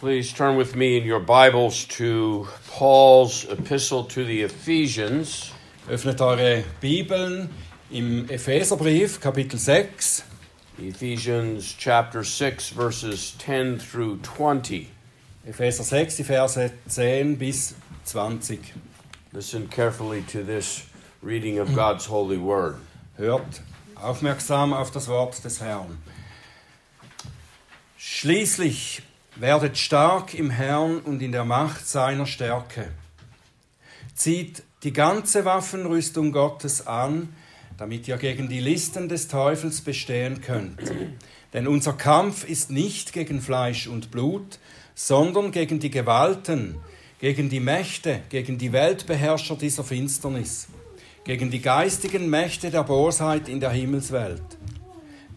Please turn with me in your Bibles to Paul's epistle to the Ephesians, Öffnet eure Bibeln im Epheserbrief, Kapitel 6, Ephesians chapter 6, verses 10 through 20. Epheser 6, die Verse 10 bis 20. Listen carefully to this reading of God's holy word. Hört aufmerksam auf das Wort des Herrn. Schließlich werdet stark im Herrn und in der Macht seiner Stärke. Zieht die ganze Waffenrüstung Gottes an, damit ihr gegen die Listen des Teufels bestehen könnt. Denn unser Kampf ist nicht gegen Fleisch und Blut, sondern gegen die Gewalten, gegen die Mächte, gegen die Weltbeherrscher dieser Finsternis, gegen die geistigen Mächte der Bosheit in der Himmelswelt.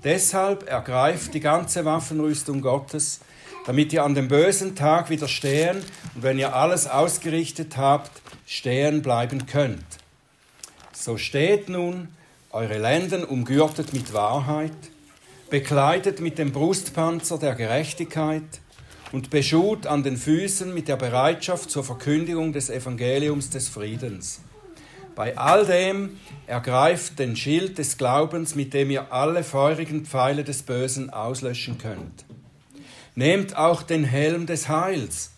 Deshalb ergreift die ganze Waffenrüstung Gottes, damit ihr an dem bösen Tag widerstehen und wenn ihr alles ausgerichtet habt, stehen bleiben könnt. So steht nun eure Lenden umgürtet mit Wahrheit, bekleidet mit dem Brustpanzer der Gerechtigkeit und beschut an den Füßen mit der Bereitschaft zur Verkündigung des Evangeliums des Friedens. Bei all dem ergreift den Schild des Glaubens, mit dem ihr alle feurigen Pfeile des Bösen auslöschen könnt. Nehmt auch den Helm des Heils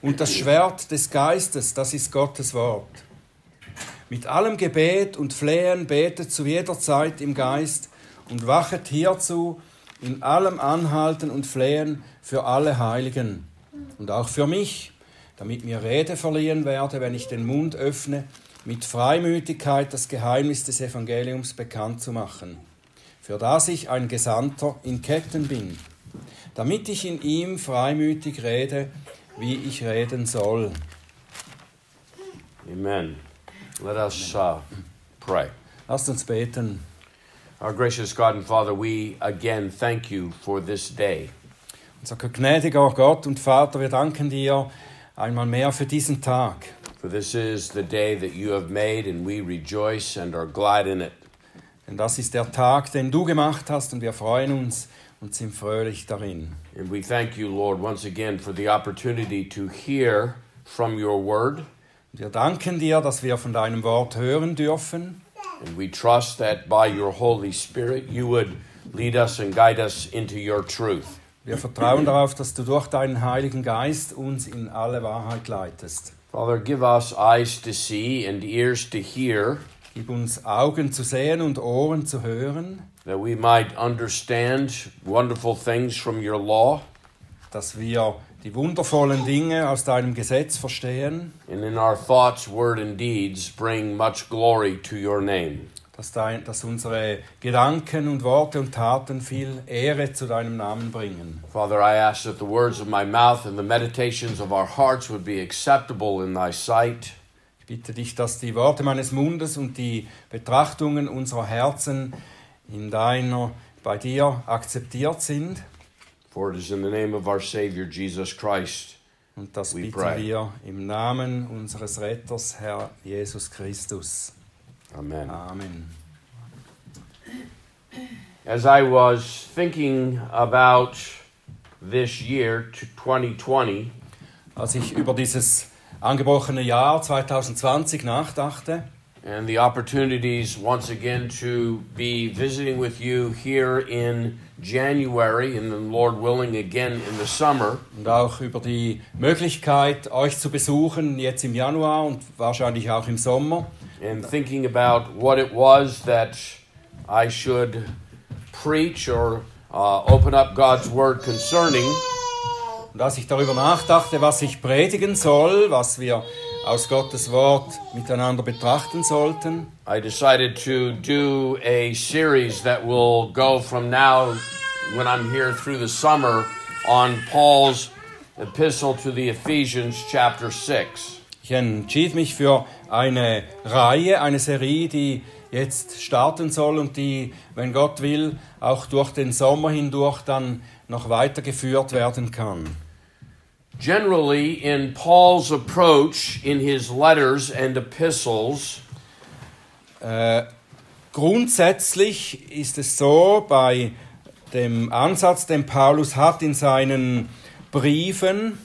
und das Schwert des Geistes, das ist Gottes Wort. Mit allem Gebet und Flehen betet zu jeder Zeit im Geist und wachet hierzu in allem Anhalten und Flehen für alle Heiligen und auch für mich, damit mir Rede verliehen werde, wenn ich den Mund öffne, mit Freimütigkeit das Geheimnis des Evangeliums bekannt zu machen, für das ich ein Gesandter in Ketten bin, damit ich in ihm freimütig rede, wie ich reden soll. Amen. Let us uh, pray. Lasst uns beten. Our gracious God and Father, we again thank you for this day. Unser gnädiger Gott und Vater, wir danken dir einmal mehr für diesen Tag. For this is the day that you have made, and we rejoice and are glad in it. Denn das ist der Tag, den du gemacht hast und wir freuen uns und sind fröhlich darin. And we thank you, Lord, once again for the opportunity to hear from your word. Wir danken dir, dass wir von deinem Wort hören dürfen. And we trust that by your Holy Spirit you would lead us and guide us into your truth. Wir vertrauen darauf, dass du durch deinen Heiligen Geist uns in alle Wahrheit leitest. Father, give us eyes to see and ears to hear, Gib uns Augen zu sehen und Ohren zu hören, that we might understand wonderful things from your law, dass wir die wundervollen Dinge aus deinem Gesetz verstehen, and in our thoughts, word, and deeds bring much glory to your name. dass, dein, dass unsere Gedanken und Worte und Taten viel Ehre zu deinem Namen bringen. Father, I ask that the words of my mouth and the meditations of our hearts would be acceptable in thy sight. Ich bitte dich, dass die Worte meines Mundes und die Betrachtungen unserer Herzen in deiner, bei dir akzeptiert sind. For it is in the name of our Savior Jesus Christ. Und das bitten pray. wir im Namen unseres Retters, Herr Jesus Christus. Amen. Amen. As I was thinking about this year, to 2020, Als ich über dieses angebrochene Jahr 2020 nachdachte and the opportunities once again to be visiting with you here in January, and then Lord willing again in the summer, und auch über die Möglichkeit, euch zu besuchen, jetzt im Januar und wahrscheinlich auch im Sommer, and thinking about what it was that I should preach or uh, open up God's Word concerning, Und als ich darüber nachdachte, was ich predigen soll, was wir aus Gottes Wort miteinander betrachten sollten, I decided to do a series that will go from now, when I'm here through the summer, on Paul's epistle to the Ephesians, chapter 6. ich entschied mich für eine Reihe, eine Serie, die jetzt starten soll und die, wenn Gott will, auch durch den Sommer hindurch dann noch weitergeführt werden kann. Generally, in Paul's approach in his letters and epistles, Äh, grundsätzlich ist es so, bei dem Ansatz, den Paulus hat in seinen Briefen.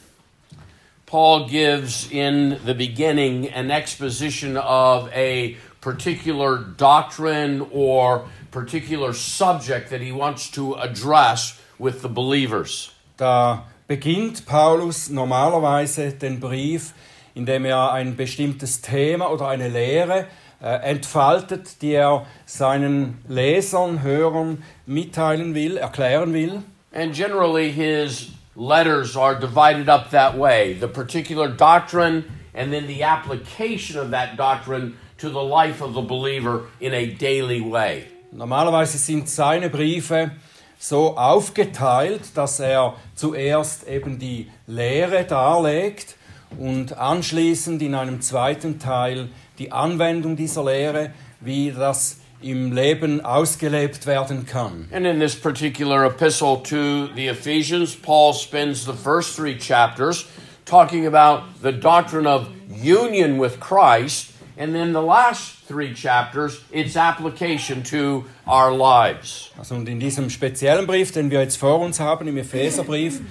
Paul gives in the beginning an exposition of a particular doctrine or particular subject that he wants to address with the believers. Da beginnt Paulus normalerweise den Brief, indem er ein bestimmtes Thema oder eine Lehre äh, entfaltet, die er seinen Lesern, Hörern mitteilen will, erklären will. And generally, his letters are divided up that way the particular doctrine and then the application of that doctrine to the life of the believer in a daily way. Normalerweise sind seine Briefe so aufgeteilt, dass er zuerst eben die Lehre darlegt und anschließend in einem zweiten Teil die Anwendung dieser Lehre, wie das im Leben ausgelebt werden kann. And in this particular epistle to the Ephesians, Paul spends the first three chapters talking about the doctrine of union with Christ, and then the last three chapters, its application to our lives. Also und in diesem speziellen Brief, den wir jetzt vor uns haben, im Epheserbrief,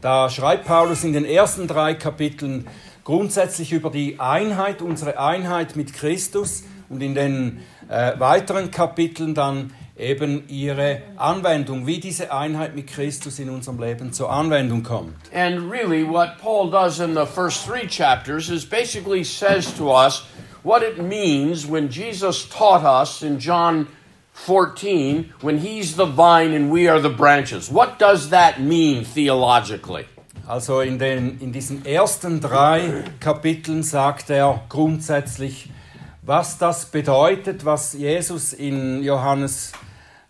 da schreibt Paulus in den ersten drei Kapiteln grundsätzlich über die Einheit, unsere Einheit mit Christus und in den äh, weiteren Kapiteln dann eben ihre Anwendung, wie diese Einheit mit Christus in unserem Leben zur Anwendung kommt. And really, what Paul does in the first three chapters is basically says to us what it means when Jesus taught us in John 14 when he's the vine and we are the branches. What does that mean theologically? Also in, den, in diesen ersten drei Kapiteln sagt er grundsätzlich, was das bedeutet, was Jesus in Johannes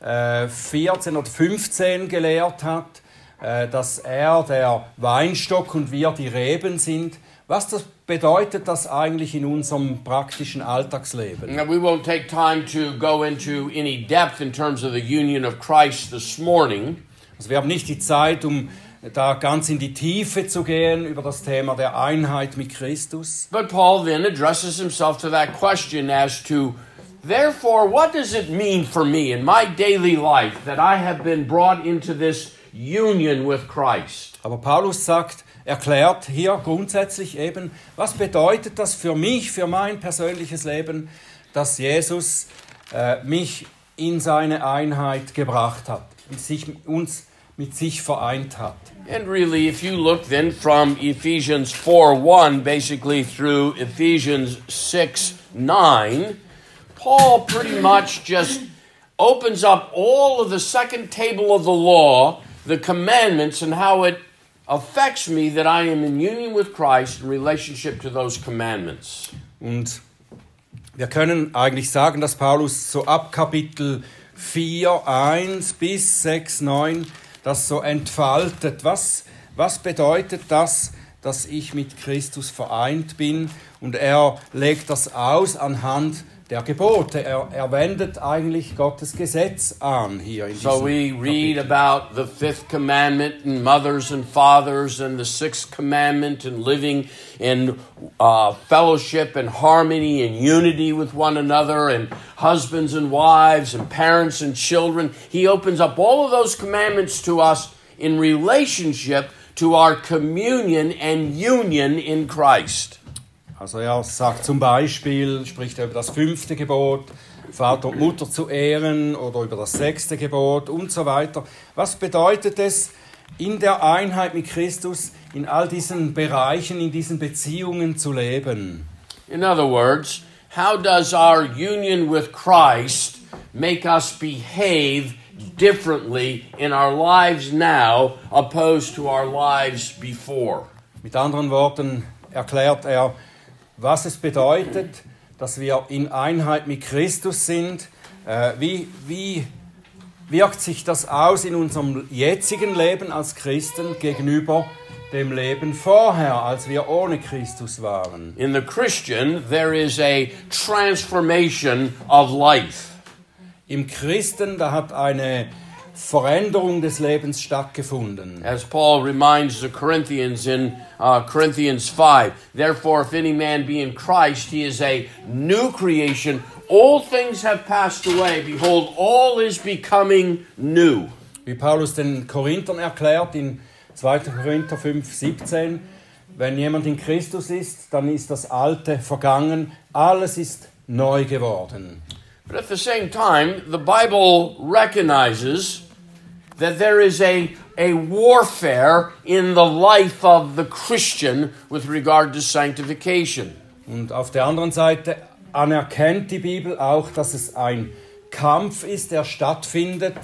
äh, 14 oder 15 gelehrt hat, äh, dass er der Weinstock und wir die Reben sind. Was das bedeutet das eigentlich in unserem praktischen Alltagsleben? Now, we won't take time to go into any depth in terms of the union of Christ this morning. Also wir haben nicht die Zeit, um da ganz in die Tiefe zu gehen über das Thema der Einheit mit Christus. But Paul then addresses himself to that question as to, therefore, what does it mean for me in my daily life that I have been brought into this union with Christ? Aber Paulus sagt, erklärt hier grundsätzlich eben, was bedeutet das für mich, für mein persönliches Leben, dass Jesus äh, mich in seine Einheit gebracht hat, sich, uns mit sich vereint hat. And really, if you look then from Ephesians 4 1 basically through Ephesians 6 9, Paul pretty much just opens up all of the second table of the law, the commandments, and how it affects me that I am in union with Christ in relationship to those commandments. Und wir können eigentlich sagen, dass Paulus so ab Kapitel 4, 1 bis 6, 9 das so entfaltet. Was, was bedeutet das, dass ich mit Christus vereint bin? Und er legt das aus anhand der Gebote. Er, er wendet eigentlich Gottes Gesetz an hier in So we read Kapitel. about the fifth commandment and mothers and fathers, and the sixth commandment and living in uh, fellowship and harmony and unity with one another, and husbands and wives, and parents and children. He opens up all of those commandments to us in relationship to our communion and union in Christ. Also er sagt zum Beispiel, spricht er über das fünfte Gebot, Vater und Mutter zu ehren oder über das sechste Gebot und so weiter. Was bedeutet es, in der Einheit mit Christus in all diesen Bereichen, in diesen Beziehungen zu leben? In other words, how does our union with Christ make us behave differently in our lives now opposed to our lives before? Mit anderen Worten erklärt er, was es bedeutet, dass wir in Einheit mit Christus sind. Äh, wie, wie wirkt sich das aus in unserem jetzigen Leben als Christen gegenüber dem Leben vorher, als wir ohne Christus waren? In the Christian, there is a transformation of life. Im Christen, da hat eine Veränderung des Lebens stattgefunden. As Paul reminds the Corinthians in uh, Corinthians 5, therefore, if any man be in Christ, he is a new creation. All things have passed away. Behold, all is becoming new. Wie Paulus den Korinthern erklärt in 2. Korinther 5, 17. Wenn jemand in Christus ist, dann ist das Alte vergangen, alles ist neu geworden. But at the same time, the Bible recognizes that there is a, a warfare in the life of the Christian with regard to sanctification. Und auf der anderen Seite anerkennt die Bibel auch, dass es ein Kampf ist, der stattfindet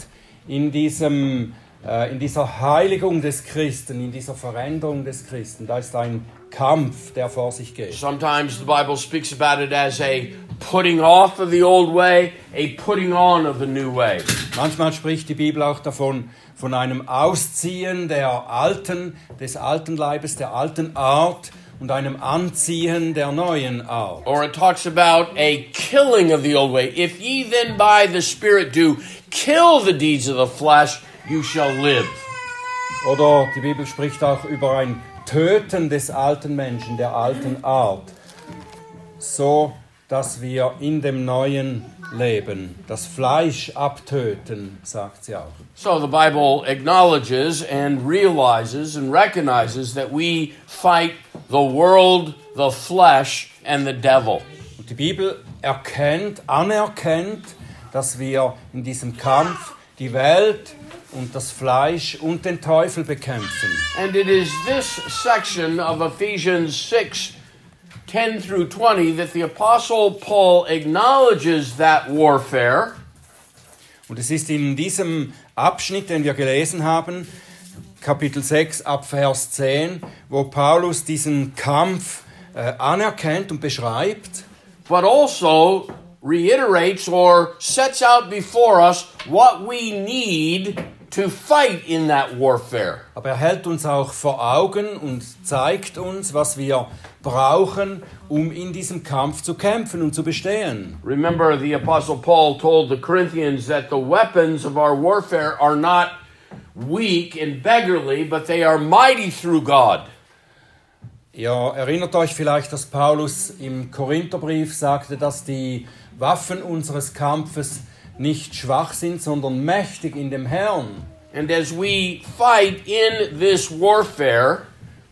in, diesem, äh, in dieser Heiligung des Christen, in dieser Veränderung des Christen. Da ist ein Kampf, der vor sich geht. Sometimes the Bible speaks about it as a putting off of the old way, a putting on of the new way. Manchmal spricht die Bibel auch davon, von einem Ausziehen der alten, des alten Leibes, der alten Art und einem Anziehen der neuen Art. Or it talks about a killing of the old way. If ye then by the Spirit do kill the deeds of the flesh, you shall live. Oder die Bibel spricht auch über ein Töten des alten Menschen, der alten Art, so dass wir in dem neuen leben, das Fleisch abtöten, sagt sie auch. So the Bible acknowledges and realizes and recognizes that we fight the world, the flesh, and the devil. Und die Bibel erkennt, anerkennt, dass wir in diesem Kampf die Welt und das Fleisch und den Teufel bekämpfen. And it is this section of Ephesians 6 10 through 20 that the Apostle Paul acknowledges that warfare. Und es ist in diesem Abschnitt, den wir gelesen haben, Kapitel 6 ab Vers 10, wo Paulus diesen Kampf äh, anerkennt und beschreibt, but also reiterates or sets out before us what we need to fight in that warfare. aber er hält uns auch vor Augen und zeigt uns, was wir brauchen, um in diesem Kampf zu kämpfen und zu bestehen. Remember, the Apostle Paul told the Corinthians that the weapons of our warfare are not weak and beggarly, but they are mighty through God. Ihr erinnert euch vielleicht, dass Paulus im Korintherbrief sagte, dass die Waffen unseres Kampfes nicht schwach sind, sondern mächtig in dem Herrn. And as we fight in this warfare,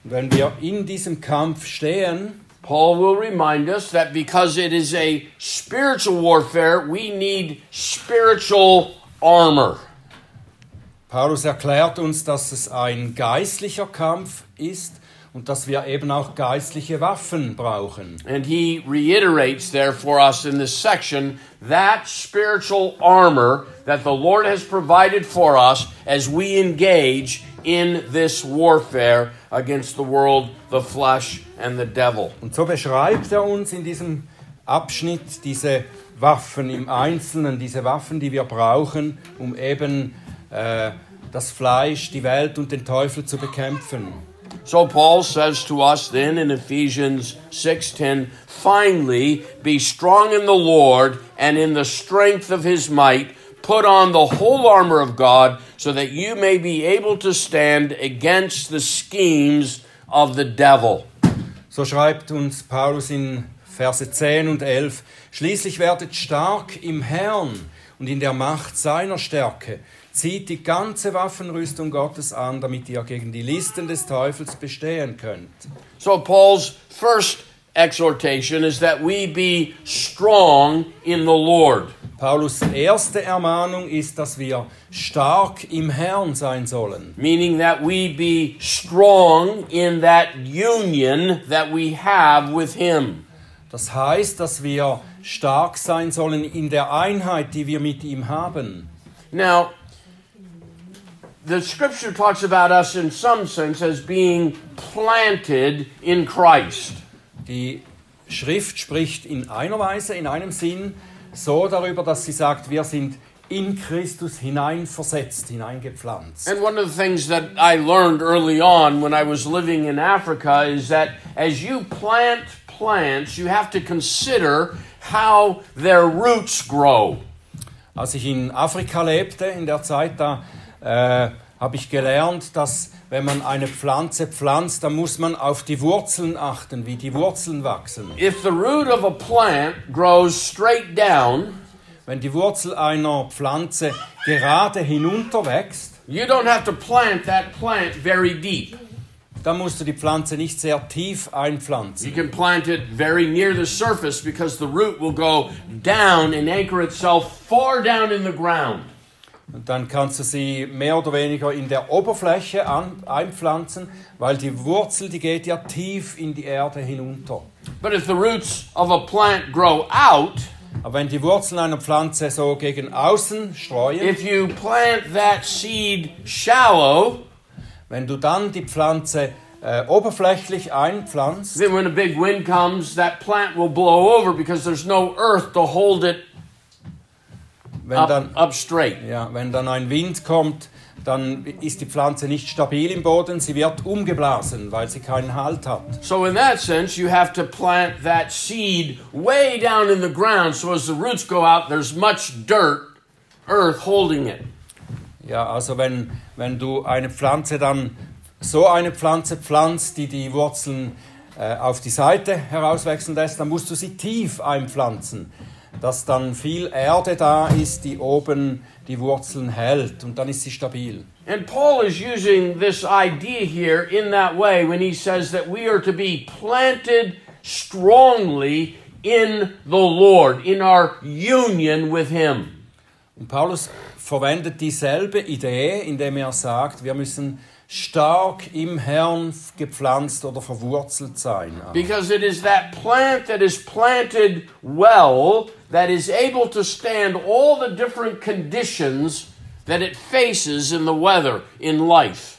Und wenn wir in diesem Kampf stehen, Paul will remind us that because it is a spiritual warfare, we need spiritual armor. Paulus erklärt uns, dass es ein geistlicher Kampf ist und dass wir eben auch geistliche Waffen brauchen. And he reiterates there for us in this section that spiritual armor that the Lord has provided for us as we engage in this warfare against the world, the flesh, and the devil. Und so beschreibt er uns in diesem Abschnitt diese Waffen im Einzelnen, diese Waffen, die wir brauchen, um eben äh, das Fleisch, die Welt und den Teufel zu bekämpfen. So Paul says to us then in Ephesians 6:10, finally be strong in the Lord and in the strength of his might, put on the whole armor of God so that you may be able to stand against the schemes of the devil. So schreibt uns Paulus in Verse 10 und 11, Schließlich werdet stark im Herrn und in der Macht seiner Stärke. Zieht die ganze Waffenrüstung Gottes an, damit ihr gegen die Listen des Teufels bestehen könnt. So Paul's first exhortation is that we be strong in the Lord. Paulus erste Ermahnung ist, dass wir stark im Herrn sein sollen. meaning that we be strong in that union that we have with Him. Das heißt, dass wir stark sein sollen in der Einheit, die wir mit ihm haben. Now, the scripture talks about us in some sense as being planted in Christ. Die Schrift spricht in einer Weise, in einem Sinn, so darüber, dass sie sagt, wir sind in Christus hineinversetzt, hineingepflanzt. And one of the things that I learned early on when I was living in Africa is that as you plant plants, you have to consider how their roots grow. Als ich in Afrika lebte, in der Zeit, da äh, habe ich gelernt, dass wenn man eine Pflanze pflanzt, dann muss man auf die Wurzeln achten, wie die Wurzeln wachsen. If the root of a plant grows straight down, Wenn die Wurzel einer Pflanze gerade hinunterwächst, you don't have to plant that plant very deep. Dann musst du die Pflanze nicht sehr tief einpflanzen. You can plant it very near the surface because the root will go down and anchor itself far down in the ground. Und dann kannst du sie mehr oder weniger in der Oberfläche an, einpflanzen, weil die Wurzel, die geht ja tief in die Erde hinunter. But if the roots of a plant grow out, Aber wenn die Wurzeln einer Pflanze so gegen außen streuen, if you plant that seed shallow, wenn du dann die Pflanze äh, oberflächlich einpflanzt, then when a big wind comes, that plant will blow over because there's no earth to hold it wenn up, dann, up straight. ja, wenn dann ein Wind kommt, dann ist die Pflanze nicht stabil im Boden, sie wird umgeblasen, weil sie keinen Halt hat. So, in that sense, you have to plant that seed way down in the ground so as the roots go out, there's much dirt, earth holding it. Ja, also wenn, wenn du eine Pflanze dann, so eine Pflanze pflanzt, die die Wurzeln äh, auf die Seite herauswachsen lässt, dann musst du sie tief einpflanzen, dass dann viel Erde da ist, die oben die Wurzeln hält und dann ist sie stabil. And Paul is using this idea here in that way when he says that we are to be planted strongly in the Lord, in our union with Him. Und Paulus verwendet dieselbe Idee, indem er sagt, wir müssen stark im Herrn gepflanzt oder verwurzelt sein. Because it is that plant that is planted well that is able to stand all the different conditions that it faces in the weather, in life.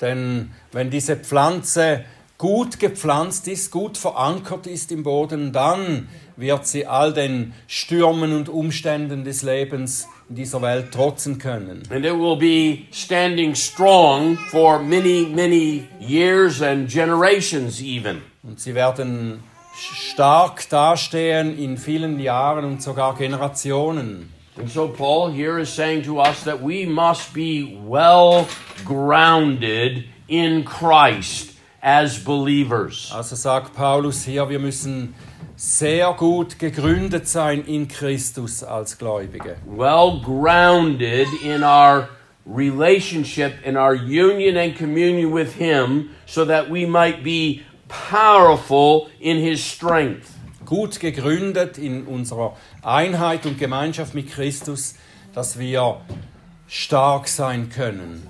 Denn wenn diese Pflanze gut gepflanzt ist, gut verankert ist im Boden, dann wird sie all den Stürmen und Umständen des Lebens dieser Welt trotzen können. And it will be standing strong for many, many years and generations, even. Und sie werden stark dastehen in vielen Jahren und sogar Generationen. And so, Paul here is saying to us that we must be well grounded in Christ as believers. Also sagt Paulus hier, wir müssen sehr gut gegründet sein in Christus als Gläubige. Well grounded in our relationship, in our union and communion with Him, so that we might be powerful in His strength. Gut gegründet in unserer Einheit und Gemeinschaft mit Christus, dass wir stark sein können.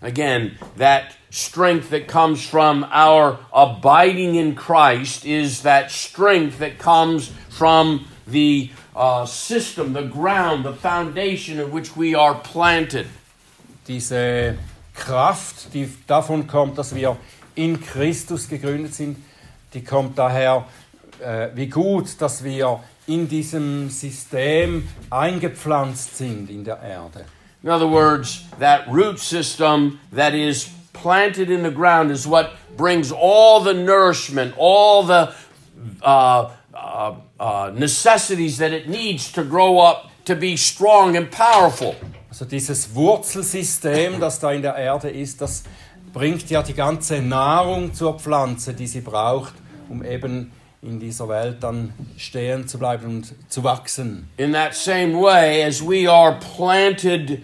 Again, that strength that comes from our abiding in Christ is that strength that comes from the uh, system, the ground, the foundation in which we are planted. Diese Kraft, die davon kommt, dass wir in Christus gegründet sind, die kommt daher, äh, wie gut, dass wir in diesem System eingepflanzt sind in der Erde. In other words, that root system that is planted in the ground is what brings all the nourishment, all the uh, uh, uh, necessities that it needs to grow up to be strong and powerful. Also dieses Wurzelsystem, das da in der Erde ist, das bringt ja die ganze Nahrung zur Pflanze, die sie braucht, um eben in dieser Welt dann stehen zu bleiben und zu wachsen. In that same way, as we are planted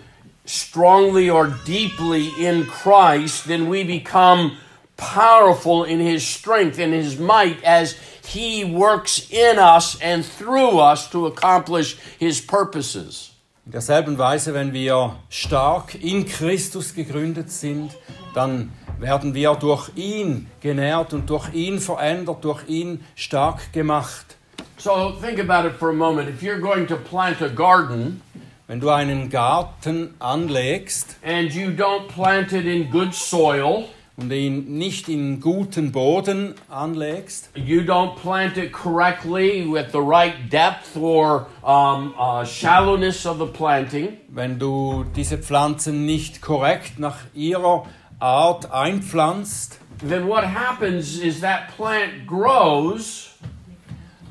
strongly or deeply in Christ, then we become powerful in His strength and His might as He works in us and through us to accomplish His purposes. In derselben Weise, wenn wir stark in Christus gegründet sind, dann werden wir durch ihn genährt und durch ihn verändert, durch ihn stark gemacht. So think about it for a moment. If you're going to plant a garden Wenn du einen Garten anlegst and you don't plant it in good soil, und ihn nicht in guten Boden anlegst, you don't plant it correctly with the right depth or um, uh, shallowness of the planting, wenn du diese Pflanzen nicht korrekt nach ihrer Art einpflanzt, then what happens is that plant grows,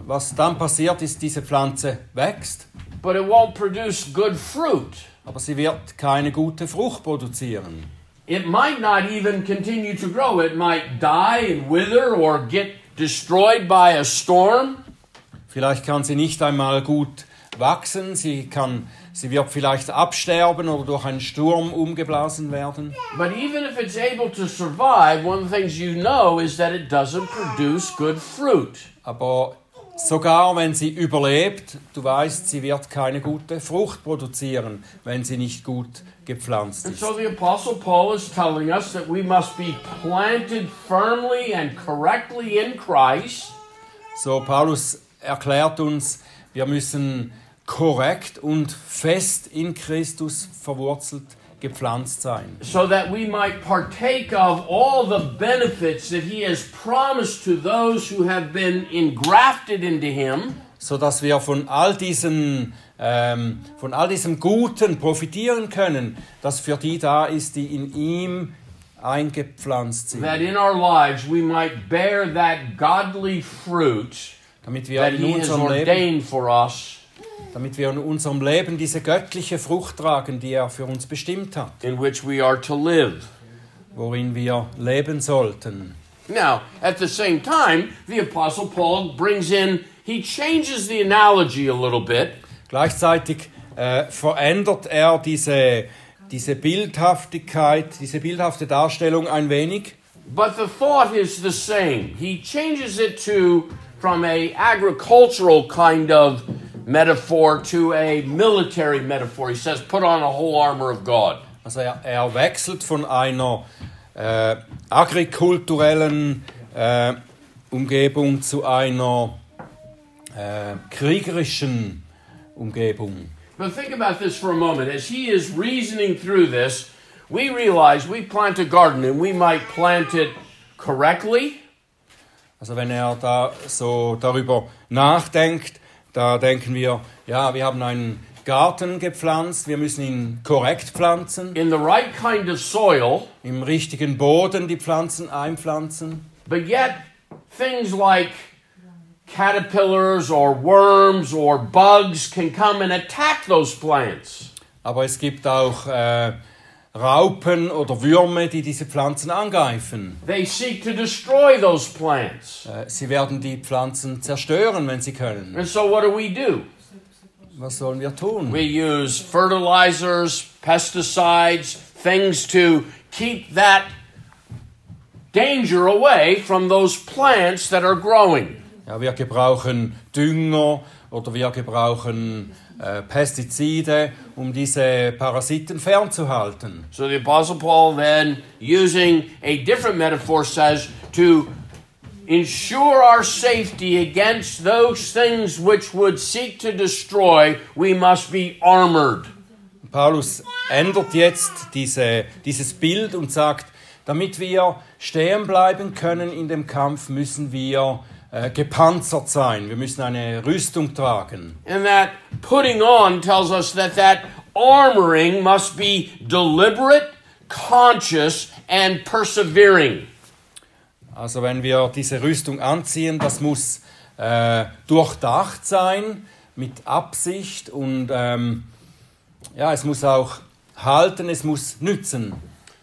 was dann passiert ist, diese Pflanze wächst, but it won't produce good fruit. aber sie wird keine gute Frucht produzieren. It might not even continue to grow. It might die and wither or get destroyed by a storm. Vielleicht kann sie nicht einmal gut wachsen, sie kann Sie wird vielleicht absterben oder durch einen Sturm umgeblasen werden. But even if it's able to survive, one of the things you know is that it doesn't produce good fruit. Aber sogar wenn sie überlebt, du weißt, sie wird keine gute Frucht produzieren, wenn sie nicht gut gepflanzt ist. so the Apostle Paul is telling us that we must be planted firmly and correctly in Christ. So, Paulus erklärt uns, wir müssen korrekt und fest in Christus verwurzelt, gepflanzt sein. so that we might partake of all the benefits that he has promised to those who have been engrafted into him. So dass wir von all diesen ähm, von all diesem Guten profitieren können, das für die da ist, die in ihm eingepflanzt sind, that in our lives we might bear that godly fruit damit wir that in he has unserem Leben, ordained for us damit wir in unserem Leben diese göttliche Frucht tragen, die er für uns bestimmt hat, in which we are to live worin wir leben sollten. now at the same time the apostle paul brings in he changes the analogy a little bit Gleichzeitig äh, verändert er diese, diese Bildhaftigkeit, diese bildhafte Darstellung ein wenig. But the thought is the same. He changes it to from a agricultural kind of metaphor to a military metaphor. He says, "Put on a whole armor of God." Also er, er wechselt von einer äh, agrikulturellen äh, Umgebung zu einer äh, kriegerischen Umgebung. But think about this for a moment. As he is reasoning through this, we realize we plant a garden and we might plant it correctly, Also wenn er da so darüber nachdenkt, da denken wir, ja, wir haben einen Garten gepflanzt, wir müssen ihn korrekt pflanzen, in the right kind of soil, im richtigen Boden die Pflanzen einpflanzen. but yet things like caterpillars or worms or bugs can come and attack those plants. Aber es gibt auch äh, Raupen oder Würme, die diese Pflanzen angreifen. They seek to destroy those plants. Äh, sie werden die Pflanzen zerstören, wenn sie können. And so, what do we do? Was sollen wir tun? We use fertilizers, pesticides, things to keep that danger away from those plants that are growing. Ja, wir gebrauchen Dünger oder wir gebrauchen äh, Pestizide, um diese Parasiten fernzuhalten. So, the Apostle Paul, then, using a different metaphor, says to ensure our safety against those things which would seek to destroy, we must be armored. Paulus ändert jetzt diese, dieses Bild und sagt, damit wir stehen bleiben können in dem Kampf, müssen wir äh, gepanzert sein. Wir müssen eine Rüstung tragen. And that putting on tells us that that armoring must be deliberate, conscious, and persevering. Also wenn wir diese Rüstung anziehen, das muss äh, durchdacht sein, mit Absicht und ähm, ja, es muss auch halten, es muss nützen,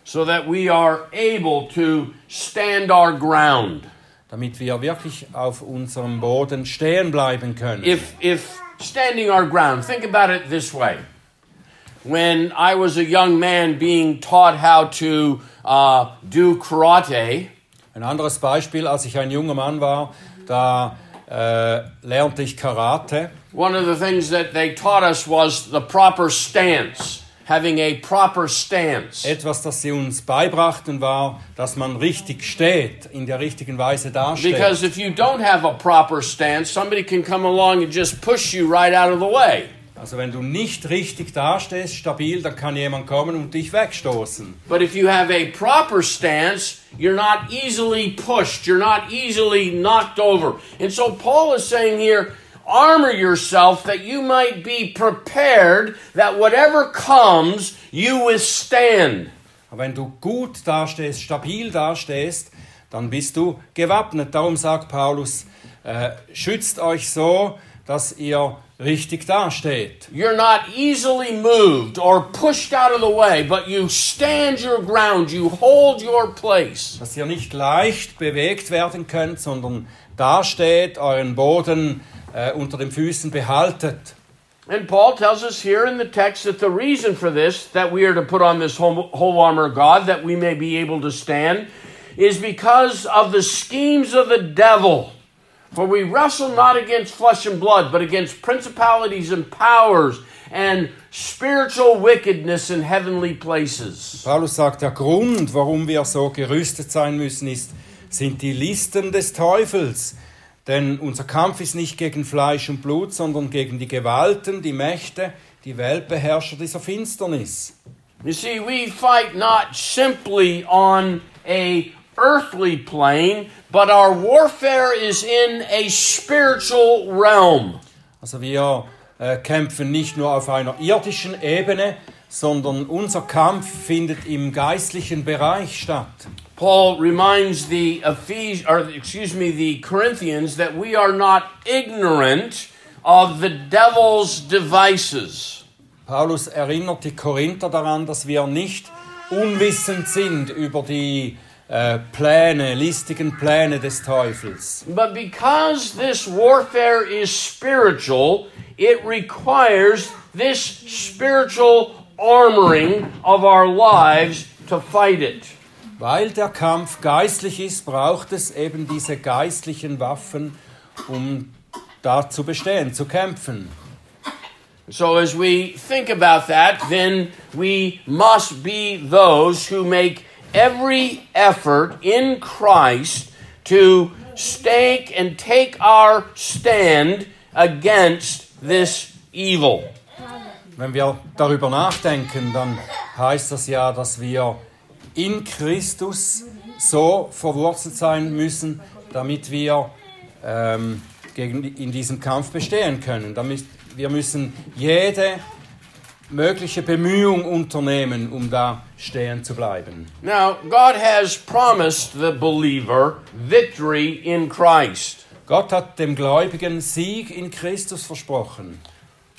So that we are able to stand our ground. Damit wir wirklich auf unserem Boden stehen bleiben können. If, if standing our ground, think about it this way. When I was a young man being taught how to uh, do karate, Ein anderes Beispiel, als ich ein junger Mann war, da äh, lernte ich Karate. one of the things that they taught us was the proper stance, having a proper stance. Etwas, das sie uns beibrachten, war, dass man richtig steht, in der richtigen Weise dasteht. Because if you don't have a proper stance, somebody can come along and just push you right out of the way. Also wenn du nicht richtig dastehst, stabil, dann kann jemand kommen und dich wegstoßen. But if you have a proper stance, you're not easily pushed, you're not easily knocked over. And so Paul is saying here, armor yourself that you might be prepared that whatever comes, you withstand. Aber wenn du gut dastehst, stabil dastehst, dann bist du gewappnet. Darum sagt Paulus, äh, schützt euch so, dass ihr richtig dasteht. You're not easily moved or pushed out of the way, but you stand your ground, you hold your place. Dass ihr nicht leicht bewegt werden könnt, sondern dasteht, euren Boden äh, unter den Füßen behaltet. And Paul tells us here in the text that the reason for this, that we are to put on this whole, whole armor of God, that we may be able to stand, is because of the schemes of the devil. For we wrestle not against flesh and blood, but against principalities and powers and spiritual wickedness in heavenly places. Paulus sagt, der Grund, warum wir so gerüstet sein müssen, ist, sind die Listen des Teufels. Denn unser Kampf ist nicht gegen Fleisch und Blut, sondern gegen die Gewalten, die Mächte, die Weltbeherrscher dieser Finsternis. You see, we fight not simply on a earthly plane, but our warfare is in a spiritual realm. Also wir äh, kämpfen nicht nur auf einer irdischen Ebene, sondern unser Kampf findet im geistlichen Bereich statt. Paul reminds the Ephes- or excuse me, the Corinthians that we are not ignorant of the devil's devices. Paulus erinnert die Korinther daran, dass wir nicht unwissend sind über die äh, Pläne, listigen Pläne des Teufels. But because this warfare is spiritual, it requires this spiritual armoring of our lives to fight it. Weil der Kampf geistlich ist, braucht es eben diese geistlichen Waffen, um da zu bestehen, zu kämpfen. So, as we think about that, then we must be those who make every effort in Christ to stake and take our stand against this evil. Wenn wir darüber nachdenken, dann heißt das ja, dass wir in Christus so verwurzelt sein müssen, damit wir ähm, gegen, in diesem Kampf bestehen können. Damit wir müssen jede mögliche Bemühung unternehmen, um da stehen zu bleiben. Now, God has promised the believer victory in Christ. Gott hat dem Gläubigen Sieg in Christus versprochen.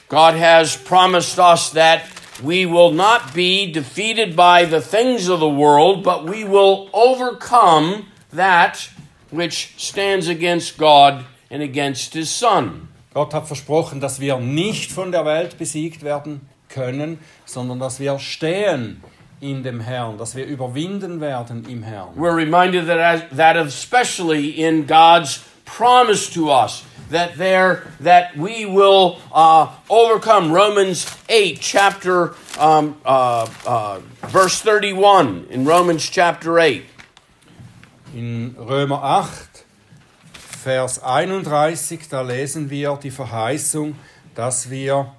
God has promised us that we will not be defeated by the things of the world, but we will overcome that which stands against God and against His Son. Gott hat versprochen, dass wir nicht von der Welt besiegt werden können, sondern dass wir stehen in dem Herrn, dass wir überwinden werden im Herrn. We're reminded that, as, that especially in God's promise to us, that there that we will uh, overcome. Romans eight, chapter um, uh, uh, verse thirty-one in Romans chapter eight. In Römer 8, Vers 31, da lesen wir die Verheißung, dass wir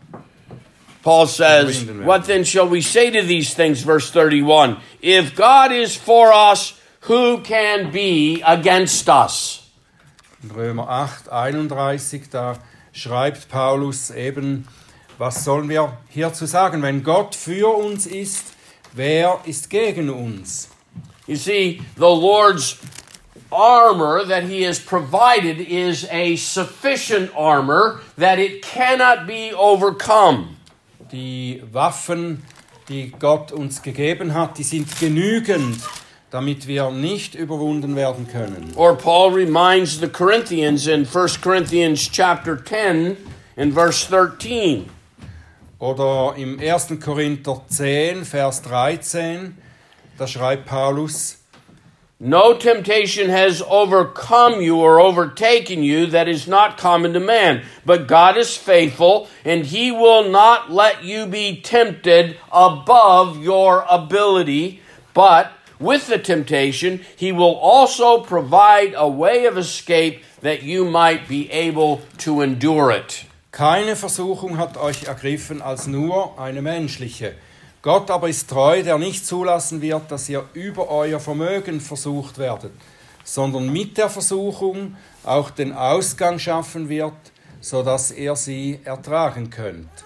Paul says, What then shall we say to these things? Verse 31 If God is for us, who can be against us? In Römer 8, 31, da schreibt Paulus eben, was sollen wir hierzu sagen? Wenn Gott für uns ist, wer ist gegen uns? You see, the Lord's armor that He has provided is a sufficient armor that it cannot be overcome. Die Waffen, die Gott uns gegeben hat, die sind genügend, damit wir nicht überwunden werden können. Or Paul reminds the Corinthians in 1 Corinthians chapter 10 in verse 13. Oder im 1. Korinther 10, Vers 13, da schreibt Paulus, No temptation has overcome you or overtaken you that is not common to man. But God is faithful, and he will not let you be tempted above your ability. But with the temptation, he will also provide a way of escape that you might be able to endure it. Keine Versuchung hat euch ergriffen als nur eine menschliche. Gott aber ist treu, der nicht zulassen wird, dass ihr über euer Vermögen versucht werdet, sondern mit der Versuchung auch den Ausgang schaffen wird, so dass ihr sie ertragen könnt.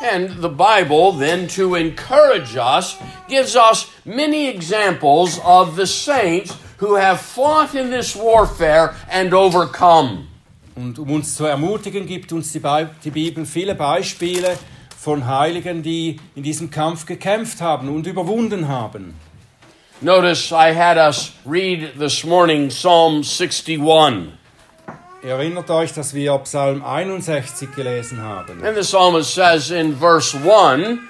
And the Bible, then, to encourage us, gives us many examples of the saints who have fought in this warfare and overcome. Und um uns zu ermutigen, gibt uns die die Bibel viele Beispiele von Heiligen, die in diesem Kampf gekämpft haben und überwunden haben. Notice I had us read this morning Psalm 61. Erinnert euch, dass wir Psalm 61 gelesen haben. And the psalmist says in verse 1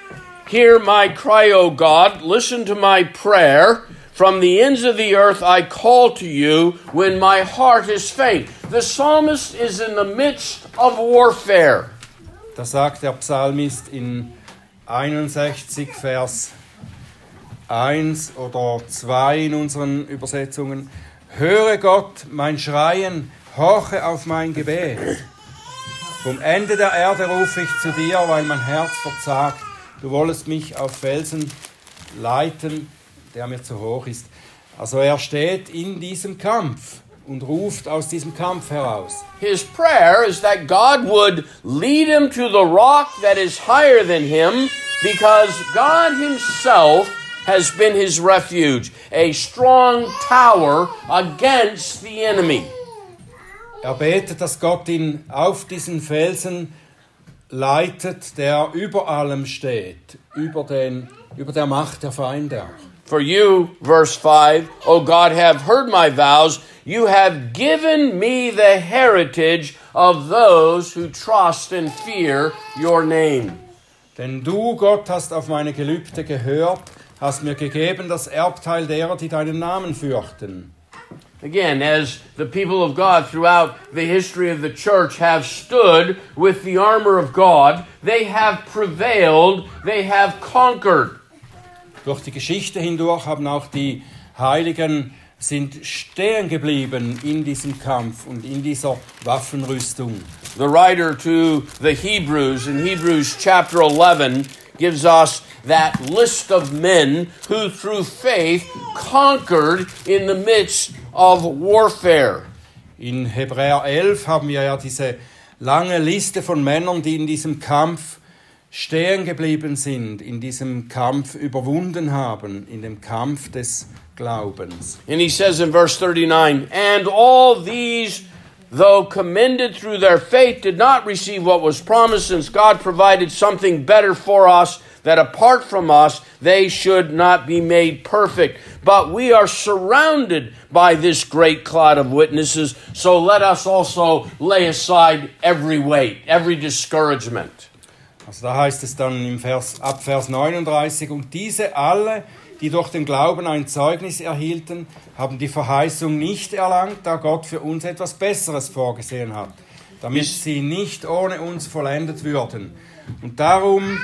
Hear my cry, O God, listen to my prayer. From the ends of the earth I call to you when my heart is faint. The psalmist is in the midst of warfare. Da sagt der Psalmist in 61 Vers 1 oder 2 in unseren Übersetzungen, höre Gott mein Schreien, horche auf mein Gebet. Vom Ende der Erde rufe ich zu dir, weil mein Herz verzagt. Du wollest mich auf Felsen leiten, der mir zu hoch ist. Also er steht in diesem Kampf und ruft aus diesem Kampf heraus. His prayer is that God would lead him to the rock that is higher than him because God himself has been his refuge, a strong tower against the enemy. Er betet, dass Gott ihn auf diesen Felsen leitet, der über allem steht, über, den, über der Macht der Feinde auch. For you, verse 5, O God, have heard my vows. You have given me the heritage of those who trust and fear your name. Denn du, Gott, hast auf meine Gelübde gehört, hast mir gegeben das Erbteil derer, die deinen Namen fürchten. Again, as the people of God throughout the history of the church have stood with the armor of God, they have prevailed, they have conquered. Durch die Geschichte hindurch haben auch die Heiligen sind stehen geblieben in diesem Kampf und in dieser Waffenrüstung. The writer to the Hebrews in Hebrews chapter 11 gives us that list of men who through faith conquered in the midst of warfare. In Hebräer 11 haben wir ja diese lange Liste von Männern, die in diesem Kampf stehen geblieben sind, in diesem Kampf überwunden haben, in dem Kampf des Glaubens. And he says in verse 39 And all these, though commended through their faith, did not receive what was promised, since God provided something better for us, that apart from us, they should not be made perfect. But we are surrounded by this great cloud of witnesses, so let us also lay aside every weight, every discouragement. Also da heißt es dann im Vers, ab Vers 39, und diese alle, die durch den Glauben ein Zeugnis erhielten, haben die Verheißung nicht erlangt, da Gott für uns etwas Besseres vorgesehen hat, damit sie nicht ohne uns vollendet würden. Und darum,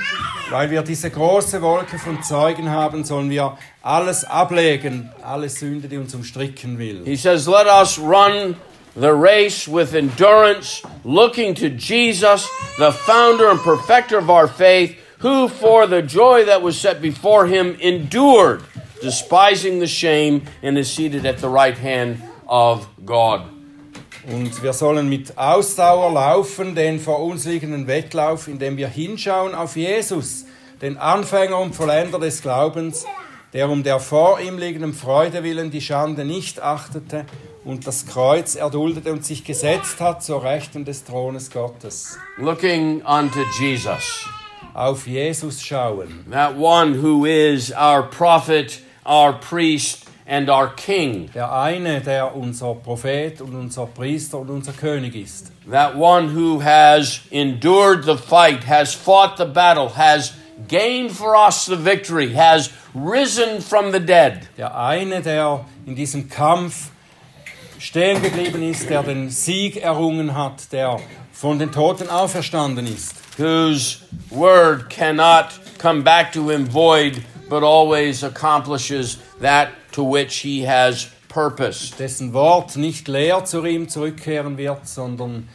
weil wir diese große Wolke von Zeugen haben, sollen wir alles ablegen, alle Sünde, die uns umstricken will. He says, Let us run the race with endurance, looking to Jesus, the founder and perfecter of our faith, who for the joy that was set before him endured, despising the shame, and is seated at the right hand of God. Und wir sollen mit Ausdauer laufen, den vor uns liegenden Wettlauf, indem wir hinschauen auf Jesus, den Anfänger und Vollender des Glaubens, der um der vor ihm liegenden Freude willen die Schande nicht achtete und das Kreuz erduldete und sich gesetzt hat zur Rechten des Thrones Gottes. Looking unto Jesus, Auf Jesus schauen, that one who is our prophet, our priest, and our king. der eine, der unser Prophet und unser Priester und unser König ist. That one who has endured the fight, has fought the battle, has gained for us the victory, has risen from the dead. Der eine, der in diesem Kampf stehen geblieben ist, der den Sieg errungen hat, der von den Toten auferstanden ist, whose word cannot come back to him void, but always accomplishes that to which he has purposed. dessen Wort nicht leer zu ihm zurückkehren wird, sondern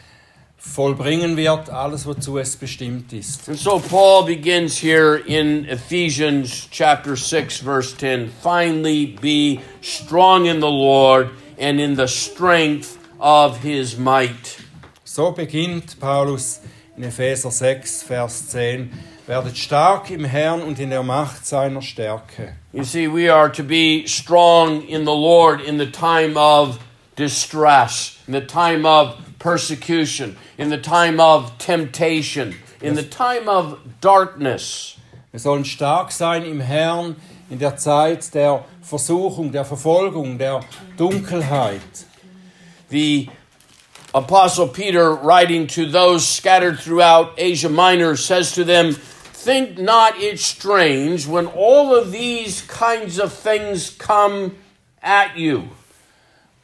vollbringen wird alles, wozu es bestimmt ist. And so Paul begins here in Ephesians chapter 6 verse 10, finally be strong in the Lord and in the strength of his might. So beginnt Paulus in Epheser 6, Vers 10. Werdet stark im Herrn und in der Macht seiner Stärke. You see, we are to be strong in the Lord in the time of distress, in the time of persecution, in the time of temptation, in the time of darkness. Wir sollen stark sein im Herrn in der Zeit der Versuchung, der Verfolgung, der Dunkelheit. The Apostle Peter, writing to those scattered throughout Asia Minor, says to them, Think not it strange when all of these kinds of things come at you.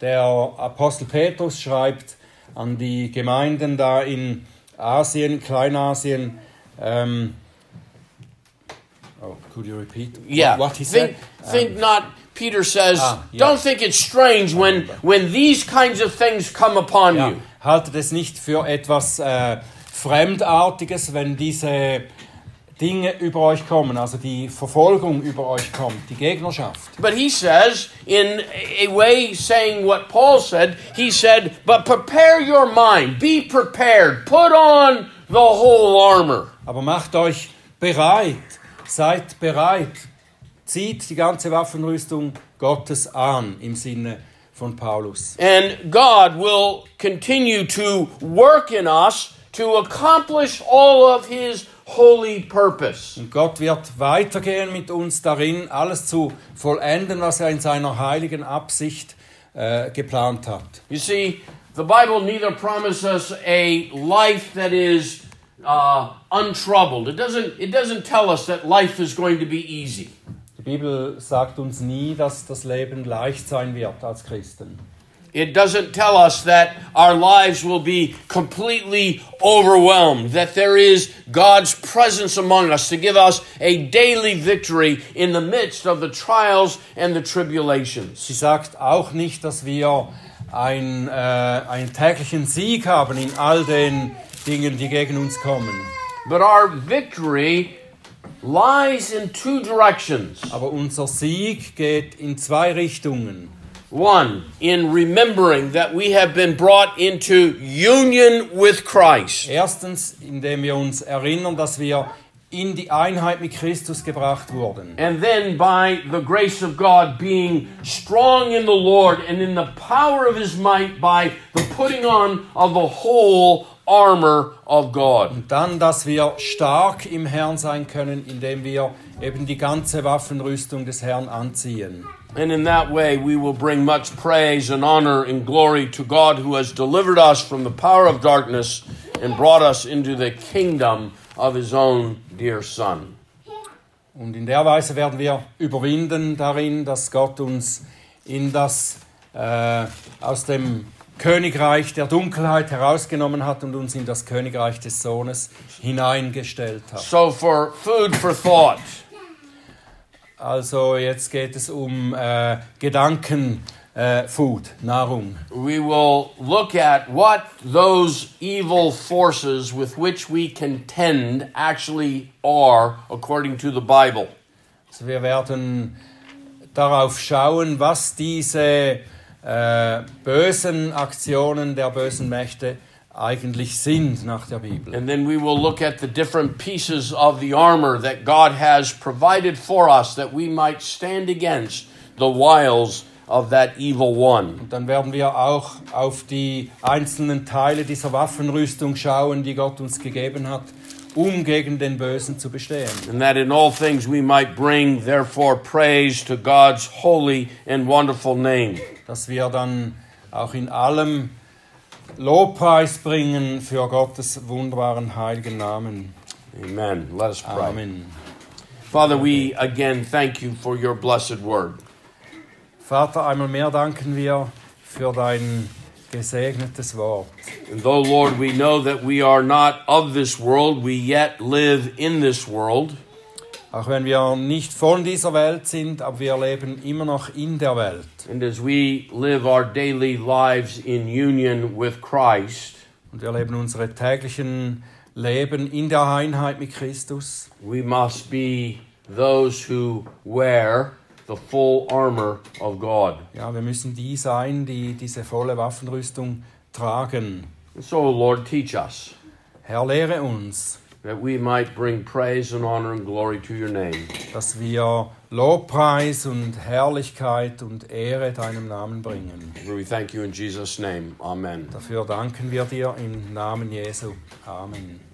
Der Apostel Petrus schreibt an die Gemeinden da in Asien, Kleinasien. Ähm, oh, could you repeat Yeah. what he think, said? think not, Peter says, Ah, yeah. don't think it's strange when, when these kinds of things come upon Ja, you. haltet es nicht für etwas äh, Fremdartiges, wenn diese Dinge über euch kommen, also die Verfolgung über euch kommt, die Gegnerschaft. But he says, in a way saying what Paul said, he said, But prepare your mind, be prepared, put on the whole armor. Aber macht euch bereit, seid bereit, zieht die ganze Waffenrüstung Gottes an im Sinne von Paulus. And God will continue to work in us to accomplish all of his holy purpose. Und Gott wird weitergehen mit uns darin, alles zu vollenden, was er in seiner heiligen Absicht äh, geplant hat. You see, the Bible neither promises us a life that is uh, untroubled. It doesn't, it doesn't tell us that life is going to be easy. Die Bibel sagt uns nie, dass das Leben leicht sein wird als Christen. It doesn't tell us that our lives will be completely overwhelmed, that there is God's presence among us to give us a daily victory in the midst of the trials and the tribulations. Sie sagt auch nicht, dass wir ein, äh, einen täglichen Sieg haben in all den Dingen, die gegen uns kommen. But our victory lies in two directions. Aber unser Sieg geht in zwei Richtungen. One, in remembering that we have been brought into union with Christ. Erstens, indem wir uns erinnern, dass wir in die Einheit mit Christus gebracht wurden. And then by the grace of God being strong in the Lord and in the power of his might by the putting on of the whole armor of God. Und dann, dass wir stark im Herrn sein können, indem wir eben die ganze Waffenrüstung des Herrn anziehen. And in that way we will bring much praise and honor and glory to God who has delivered us from the power of darkness and brought us into the kingdom of his own dear son. Und in der Weise werden wir überwinden darin, dass Gott uns in das äh, aus dem Königreich der Dunkelheit herausgenommen hat und uns in das Königreich des Sohnes hineingestellt hat. So for food for thought, Also jetzt geht es um äh, Gedanken, äh, Food, Nahrung. we will look at what those evil forces with which we contend actually are according to the Bible. Also wir werden darauf schauen, was diese äh, bösen Aktionen der bösen Mächte eigentlich sind nach der Bibel. And then we will look at the different pieces of the armor that God has provided for us that we might stand against the wiles of that evil one. Und dann werden wir auch auf die einzelnen Teile dieser Waffenrüstung schauen, die Gott uns gegeben hat, um gegen den Bösen zu bestehen. And that in all things we might bring, therefore, praise to God's holy and wonderful name. Dass wir dann auch in allem Lobpreis bringen für Gottes wunderbaren heiligen Namen. Amen. Let us pray. Amen. Father, we again thank you for your blessed word. Vater, einmal mehr danken wir für dein gesegnetes Wort. And though, Lord, we know that we are not of this world, we yet live in this world. Auch wenn wir nicht von dieser Welt sind, aber wir leben immer noch in der Welt. And as we live our daily lives in union with Christ, Und wir leben unsere täglichen Leben in der Einheit mit Christus. we must be those who wear the full armor of God. Ja, wir müssen die sein, die diese volle Waffenrüstung tragen. And so, Lord, teach us Herr, lehre uns, that we might bring praise and honor and glory to your name. dass wir Lobpreis und Herrlichkeit und Ehre deinem Namen bringen. We thank you in Jesus' name. Amen. Dafür danken wir dir im Namen Jesu. Amen.